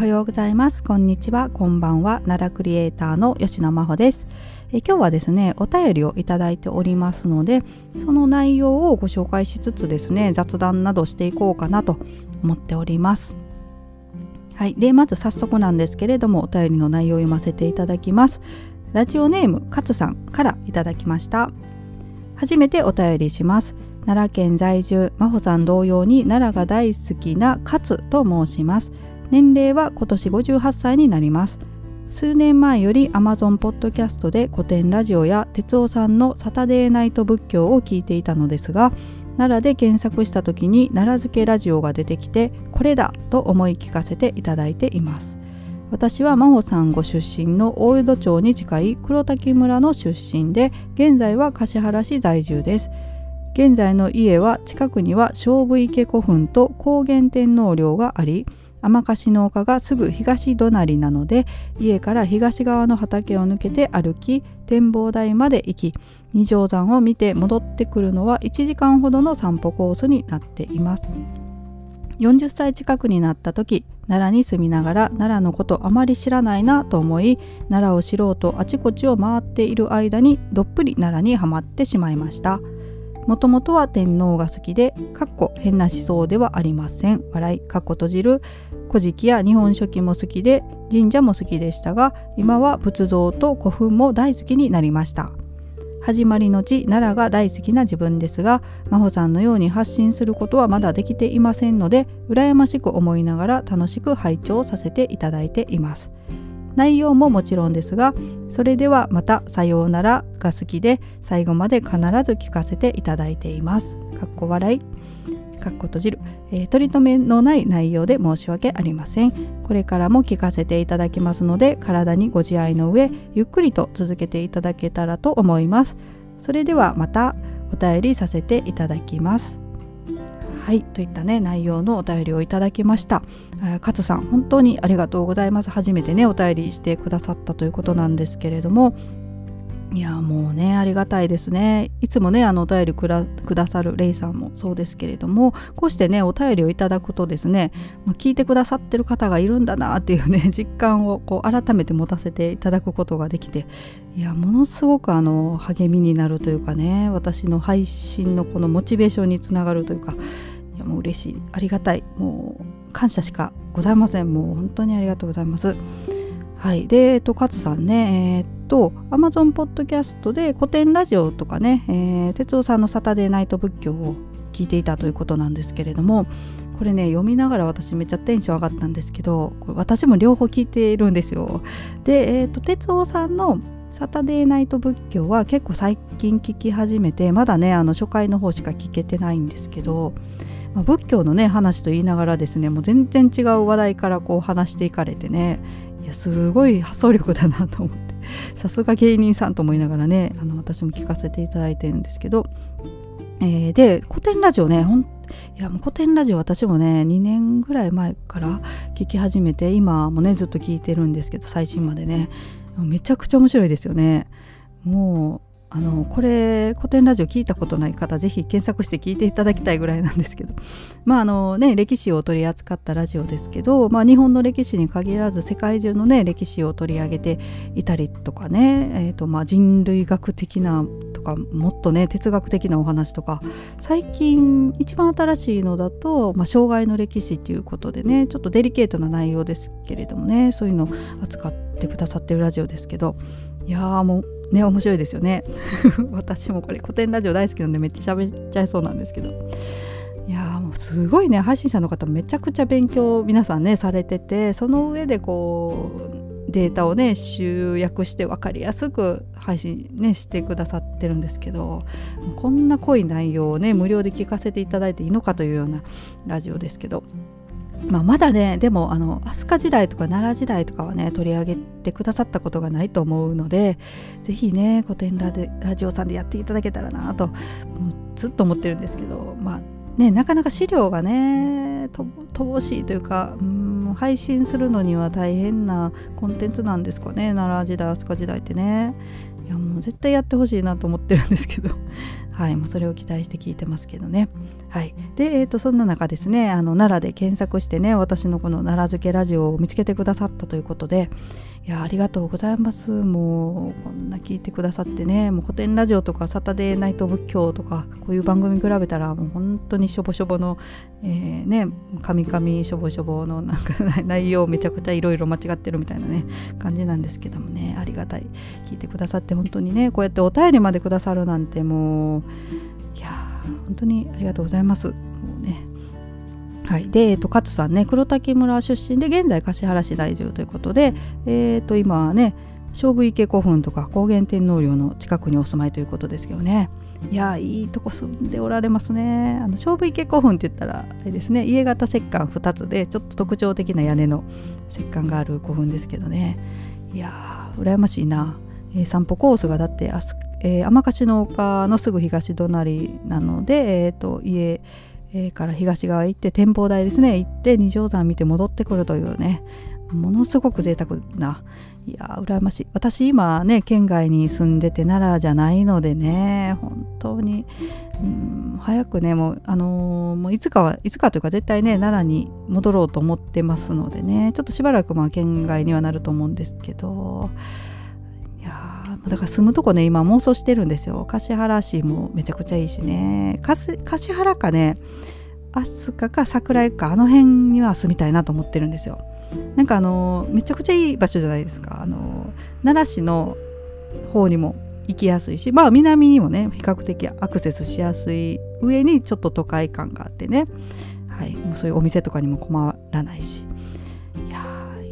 はようございます。こんにちは。こんばんは。奈良クリエイターの吉野真帆です。え今日はですねお便りをいただいておりますのでその内容をご紹介しつつですね雑談などしていこうかなと思っております。はい、でまず早速なんですけれどもお便りの内容を読ませていただきます。ラジオネーム勝さんからいただきました。初めてお便りします。奈良県在住真帆さん同様に奈良が大好きな勝と申します。年齢は今年58歳になります。数年前より Amazon ポッドキャストで古典ラジオや哲夫さんのサタデーナイト仏教を聞いていたのですが奈良で検索した時に奈良漬けラジオが出てきてこれだと思い聞かせていただいています。私は真帆さんご出身の大江戸町に近い黒滝村の出身で現在は橿原市在住です。現在の家は近くには勝負池古墳と高原天皇陵があり天貸の丘がすぐ東隣なので家から東側の畑を抜けて歩き展望台まで行き二条山を見て戻ってくるのは1時間ほどの散歩コースになっています。40歳近くになった時奈良に住みながら奈良のことあまり知らないなと思い奈良を知ろうとあちこちを回っている間にどっぷり奈良にはまってしまいました。もともとは天皇が好きで、かっこ変な思想ではありません。笑い、かっこ閉じる。古事記や日本書紀も好きで、神社も好きでしたが、今は仏像と古墳も大好きになりました。始まりの地奈良が大好きな自分ですが真帆さんのように発信することはまだできていませんので羨ましく思いながら楽しく拝聴させていただいています内容ももちろんですがそれではまたさようならが好きで最後まで必ず聞かせていただいています。かっこ笑い。かっこ閉じる、えー、取り留めのない内容で申し訳ありません。これからも聞かせていただきますので体にご自愛の上ゆっくりと続けていただけたらと思います。それではまたお便りさせていただきます。はいといったね内容のお便りをいただきました。勝さん本当にありがとうございます。初めてねお便りしてくださったということなんですけれども。いやもうねありがたいですね。いつもねあのお便りくださるレイさんもそうですけれどもこうしてねお便りをいただくとですね、ま、聞いてくださってる方がいるんだなっていうね 実感をこう改めて持たせていただくことができていやものすごくあの励みになるというかね私の配信のこのモチベーションにつながるというかいやもう嬉しい。ありがたい。もう感謝しかございません。もう本当にありがとうございます。はい。でえっと勝さんねえー、っと Amazon ポッドキャストで古典ラジオとかね、えー、哲夫さんのサタデーナイト仏教を聞いていたということなんですけれどもこれね読みながら私めっちゃテンション上がったんですけど私も両方聞いているんですよ。でえー、っと哲夫さんのサタデーナイト仏教は結構最近聞き始めてまだねあの初回の方しか聞けてないんですけどま、仏教のね話と言いながらですねもう全然違う話題からこう話していかれてねいやすごい発想力だなと思って。さすが芸人さんと思いながらねあの私も聞かせていただいてるんですけど、えー、で古典ラジオねほんいやもう古典ラジオ私もね2年ぐらい前から聞き始めて今もねずっと聞いてるんですけど最新までね。めちゃくちゃ面白いですよね。もうあのこれ古典ラジオ聞いたことない方ぜひ検索して聞いていただきたいぐらいなんですけど。まああのね歴史を取り扱ったラジオですけど、まあ、日本の歴史に限らず世界中のね歴史を取り上げていたりとかね、えーとまあ、人類学的なとかもっとね哲学的なお話とか最近一番新しいのだと、まあ、障害の歴史っていうことでねちょっとデリケートな内容ですけれどもねそういうのを扱ってくださってるラジオですけどいやーもうね面白いですよね。私もこれ古典ラジオ大好きなんでめっちゃ喋っちゃいそうなんですけど。いやもうすごいね。配信者の方めちゃくちゃ勉強皆さんねされててその上でこうデータをね集約して分かりやすく配信ねしてくださってるんですけどこんな濃い内容をね無料で聞かせていただいていいのかというようなラジオですけど。まあ、まだねでもあの飛鳥時代とか奈良時代とかはね取り上げてくださったことがないと思うので是非ね古典ラでラジオさんでやっていただけたらなともうずっと思ってるんですけどまあねなかなか資料がね乏しいというかうん配信するのには大変なコンテンツなんですかね奈良時代飛鳥時代ってね。いやもう絶対やってほしいなと思ってるんですけど。はい、もうそれを期待して聞いてますけどね。はい、で、えーと、そんな中ですねあの奈良で検索してね私のこの奈良漬けラジオを見つけてくださったということでいやありがとうございます。もうこんな聞いてくださってね。もう古典ラジオとかサタデーナイト仏教とかこういう番組比べたらもう本当にしょぼしょぼの、えー、ねカミカミしょぼしょぼのなんか 内容めちゃくちゃいろいろ間違ってるみたいなね感じなんですけどもね。ありがたい。聞いてくださって本当にねこうやってお便りまでくださるなんてもういや本当にありがとうございます。もうねはい、で、えっと、勝さんね黒滝村出身で現在橿原市在住ということで、えー、と今はね勝負池古墳とか高原天皇陵の近くにお住まいということですけどね。いやいいとこ住んでおられますね。あの勝負池古墳って言ったらあれですね家型石棺2つでちょっと特徴的な屋根の石棺がある古墳ですけどね。いやー羨ましいな、えー、散歩コースがだってあすえー、天橋の丘のすぐ東隣なので、えーと、家、えー、から東側行って展望台ですね。行って二条山見て戻ってくるというね。ものすごく贅沢な。いや羨ましい。私今ね県外に住んでて奈良じゃないのでね本当に。うん早くねもうあのー、もういつかはいつかというか絶対ね奈良に戻ろうと思ってますのでね。ちょっとしばらくまあ県外にはなると思うんですけど。だから住むとこね今妄想してるんですよ。橿原市もめちゃくちゃいいしね。橿原かね飛鳥か桜井かあの辺には住みたいなと思ってるんですよ。なんかあのめちゃくちゃいい場所じゃないですか。あの奈良市の方にも行きやすいしまあ南にもね比較的アクセスしやすい上にちょっと都会感があってね。はいもうそういうお店とかにも困らないし。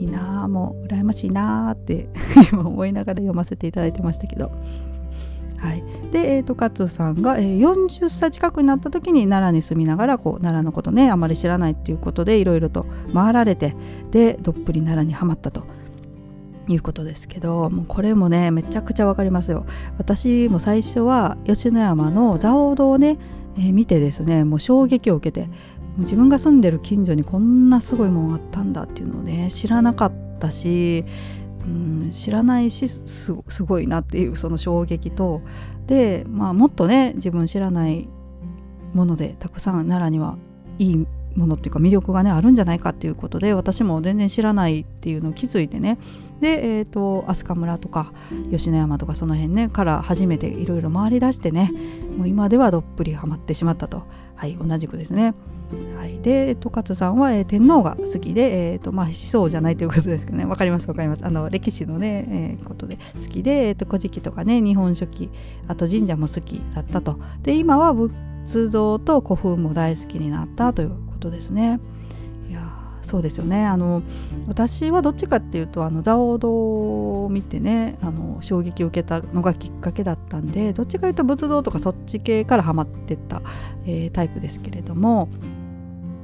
いいなあもう羨ましいなあって 今思いながら読ませていただいてましたけど。はい、で、えーと、勝さんが、えー、40歳近くになった時に奈良に住みながらこう奈良のことねあまり知らないっていうことでいろいろと回られてでどっぷり奈良にはまったと。いうことですけどもうこれもねめちゃくちゃ分かりますよ。私も最初は吉野山の蔵王堂をね、えー、見てですねもう衝撃を受けて自分が住んでる近所にこんなすごいもんあったんだっていうのをね知らなかったし、うん、知らないしすごいなっていうその衝撃とで、まあ、もっとね自分知らないものでたくさん奈良にはいいものっていうか魅力がねあるんじゃないかっていうことで私も全然知らないっていうのを気づいてね。で、えーと、飛鳥村とか吉野山とかその辺ねから初めていろいろ回り出してねもう今ではどっぷりハマってしまったと。はい同じくですね。はい、で、十勝さんは、えー、天皇が好きで、えーとまあ、思想じゃないということですけどね。分かります分かります。あの歴史のね、えー、ことで好きで、えーと、古事記とかね日本書紀あと神社も好きだったと。で今は仏像と古墳も大好きになったということですね。いやそうですよねあの私はどっちかっていうとあの蔵王堂を見てねあの衝撃を受けたのがきっかけだったんでどっちかというと仏像とかそっち系からハマってった、えー、タイプですけれども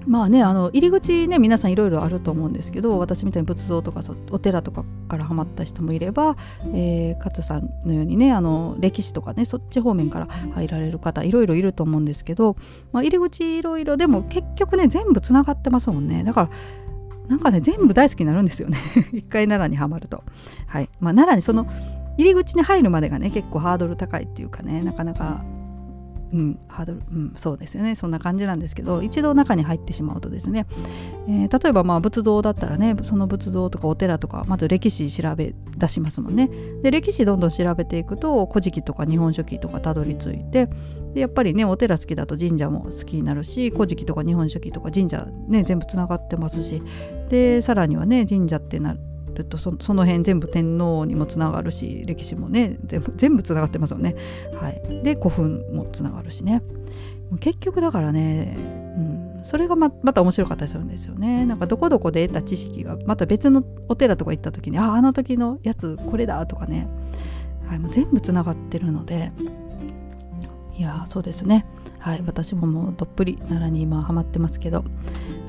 まあねあの入り口ね皆さんいろいろあると思うんですけど私みたいに仏像とかお寺とかからハマった人もいれば、えー、勝さんのようにねあの歴史とかねそっち方面から入られる方いろいろいると思うんですけど、まあ、入り口いろいろでも結局ね全部つながってますもんね。だからなんかね全部大好きになるんですよね。一回奈良にはまると。はい。まあ、奈良にその入り口に入るまでがね結構ハードル高いっていうかねなかなかうん、ハードル、うん、そうですよね。そんな感じなんですけど一度中に入ってしまうとですね、えー、例えばまあ仏像だったらねその仏像とかお寺とかまず歴史調べ出しますもんね。で歴史どんどん調べていくと古事記とか日本書紀とかたどり着いてでやっぱりねお寺好きだと神社も好きになるし古事記とか日本書紀とか神社ね全部つながってますしでさらにはね神社ってなるるとその辺全部天皇にもつながるし歴史もね全部全部つながってますよね。はい、で古墳もつながるしね。結局だからね、うん、それがままた面白かったりするんですよね。なんかどこどこで得た知識がまた別のお寺とか行った時にあああの時のやつこれだとかね、はい、もう全部つながってるので。いやそうですね。はい、私ももうどっぷり奈良に今ハマってますけど、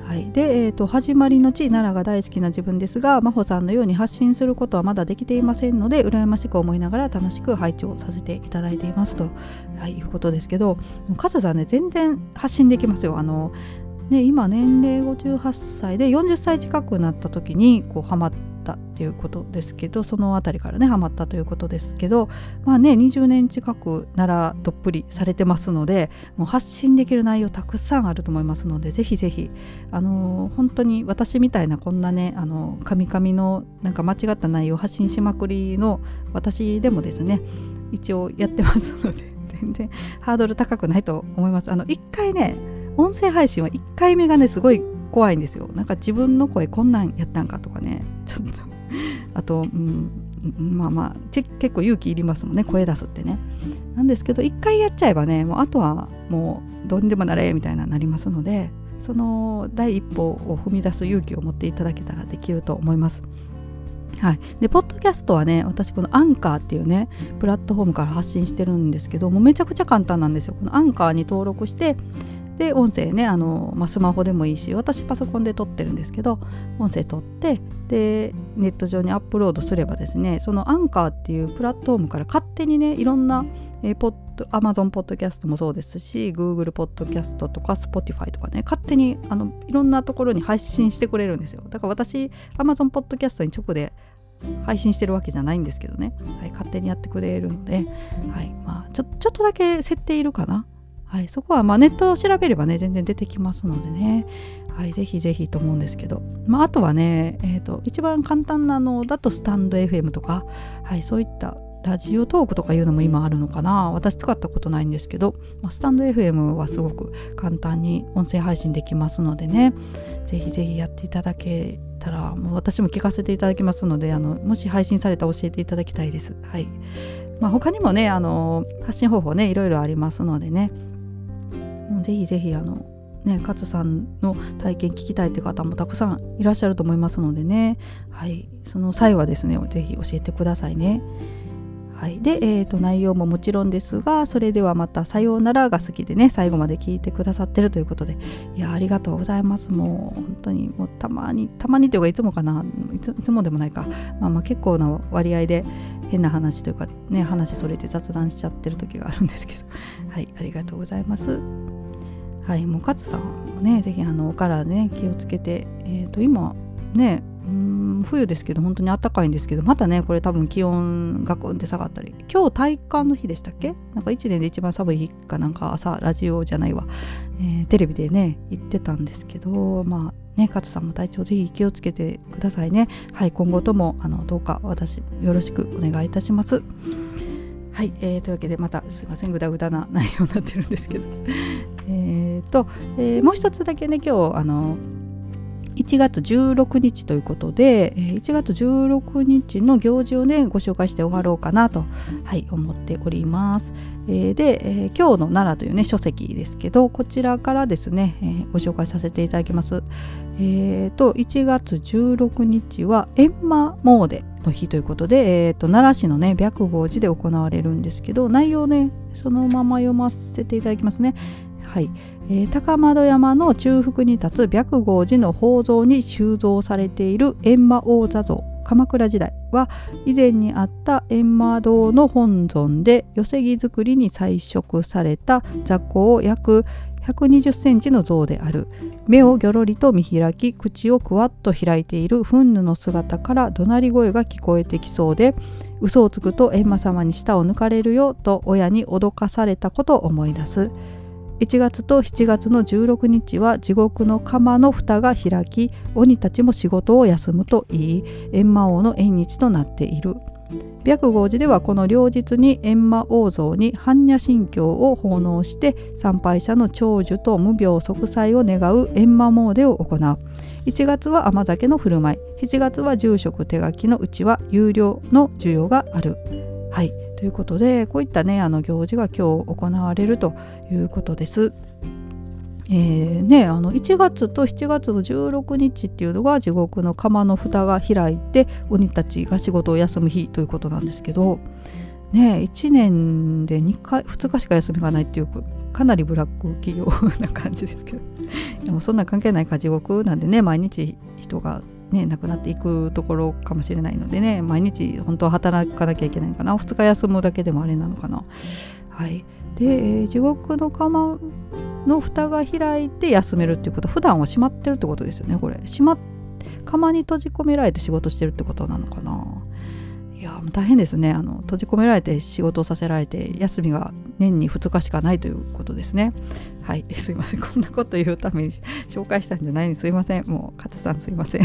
はい、で、えーと、始まりの地奈良が大好きな自分ですが真帆さんのように発信することはまだできていませんので羨ましく思いながら楽しく拝聴させていただいていますと、はい、いうことですけどカズさんね全然発信できますよ。あのね、今年齢58歳で40歳近くなった時にこうハマってっていうことですけどその辺りからねハマったということですけどまあね20年近くならどっぷりされてますのでもう発信できる内容たくさんあると思いますのでぜひぜひあのー、本当に私みたいなこんなねあのカミカミのなんか間違った内容を発信しまくりの私でもですね一応やってますので全然ハードル高くないと思います。あの1回ね音声配信は1回目がねすごい怖いんですよ。なんか自分の声こんなんやったんかとかねちょっとあと、うん、まあまあ結構勇気いりますもんね声出すってね。なんですけど1回やっちゃえばねもうあとはもうどうにでもなれみたいななりますのでその第一歩を踏み出す勇気を持っていただけたらできると思います。はい、でポッドキャストはね私このアンカーっていうねプラットフォームから発信してるんですけどもめちゃくちゃ簡単なんですよ。このアンカーに登録してで音声ねあの、まあ、スマホでもいいし私パソコンで撮ってるんですけど音声撮ってでネット上にアップロードすればですねそのアンカーっていうプラットフォームから勝手にねいろんな、え、ポッド Amazon ポッドキャストもそうですし Google ポッドキャストとか Spotify とかね勝手にあのいろんなところに配信してくれるんですよ。だから私 Amazon ポッドキャストに直で配信してるわけじゃないんですけどね、はい、勝手にやってくれるので、はいまあ、ちょちょっとだけ設定いるかな。はい、そこはまあネットを調べればね全然出てきますのでね、はい、ぜひぜひと思うんですけど、まあ、あとはね、えーと、一番簡単なのだとスタンド FM とか、はい、そういったラジオトークとかいうのも今あるのかな。私使ったことないんですけど、まあ、スタンド FM はすごく簡単に音声配信できますのでね。ぜひぜひやっていただけたらもう私も聞かせていただきますのであのもし配信されたら教えていただきたいです。はい。まあ、他にもねあの発信方法ねいろいろありますのでね。もぜひぜひあのね勝さんの体験聞きたいって方もたくさんいらっしゃると思いますのでね。はい。その際はですねぜひ教えてくださいね。はい、で、えーと、内容ももちろんですがそれではまた「さようなら」が好きでね最後まで聞いてくださってるということでいやありがとうございます。もう本当にもうたまにたまにというかいつもかな。いついつもでもないか、まあ、まあ結構な割合で変な話というかね話それて雑談しちゃってる時があるんですけど。はい。ありがとうございます。はいもう勝さんもね是非あのお体ね気をつけてえ、ー、と今ねうん冬ですけど本当に暖かいんですけどまたねこれ多分気温ガクンって下がったり今日体感の日でしたっけ？なんか1年で一番寒い日かなんか朝ラジオじゃないわ、えー、テレビでね言ってたんですけどまあね勝さんも体調ぜひ気をつけてくださいね。はい今後ともあのどうか私よろしくお願いいたします。はい、えー、というわけでまたすいませんぐだぐだな内容になってるんですけど。えっと、えー、もう一つだけね今日あの1月16日ということで1月16日の行事をねご紹介して終わろうかなと、はい、思っております。で、今日の奈良というね書籍ですけどこちらからですね、ご紹介させていただきます。えーと、1月16日は閻魔詣の日ということで、えーと、奈良市のね白豪寺で行われるんですけど内容ねそのまま読ませていただきますね。はい、えー、高円山の中腹に立つ白豪寺の宝蔵に収蔵されている閻魔王座像鎌倉時代は以前にあった閻魔堂の本尊で寄木造りに彩色された雑魚約120センチの像である。目をぎょろりと見開き口をくわっと開いている憤怒の姿から怒鳴り声が聞こえてきそうで嘘をつくと閻魔様に舌を抜かれるよと親に脅かされたことを思い出す。1月と7月の16日は地獄の釜の蓋が開き鬼たちも仕事を休むといい閻魔王の縁日となっている。白豪寺ではこの両日に閻魔王像に般若心経を奉納して参拝者の長寿と無病息災を願う閻魔詣を行う。1月は甘酒の振る舞い。7月は住職手書きのうちは有料の需要がある。はい。ということでこういったねあの行事が今日行われるということです。えーね、あの1月と7月の16日っていうのが地獄の釜の蓋が開いて鬼たちが仕事を休む日ということなんですけど、ね、1年で2回2日しか休みがないっていうかなりブラック企業な感じですけどでもそんな関係ないか地獄なんでね毎日人がね、なくなっていくところかもしれないのでね毎日本当は働かなきゃいけないかな。2日休むだけでもあれなのかな。はい、で、えー、地獄の釜の蓋が開いて休めるっていうこと。は普段は閉まってるってことですよねこれ。閉まっ釜に閉じ込められて仕事してるってことなのかな。いや大変ですね。あの閉じ込められて仕事をさせられて休みが年に2日しかないということですね。はい。すいません。こんなこと言うために紹介したんじゃないんですいません。もう勝さんすいません。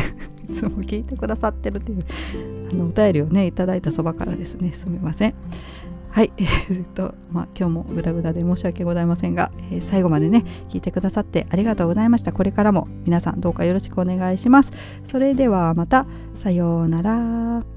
いつも聞いてくださってるというあのお便りをねいただいたそばからですねすみませんはい、えー、っと、まあ、今日もグダグダで申し訳ございませんが、えー、最後までね、聞いてくださってありがとうございました。これからも皆さんどうかよろしくお願いします。それではまた、さようなら。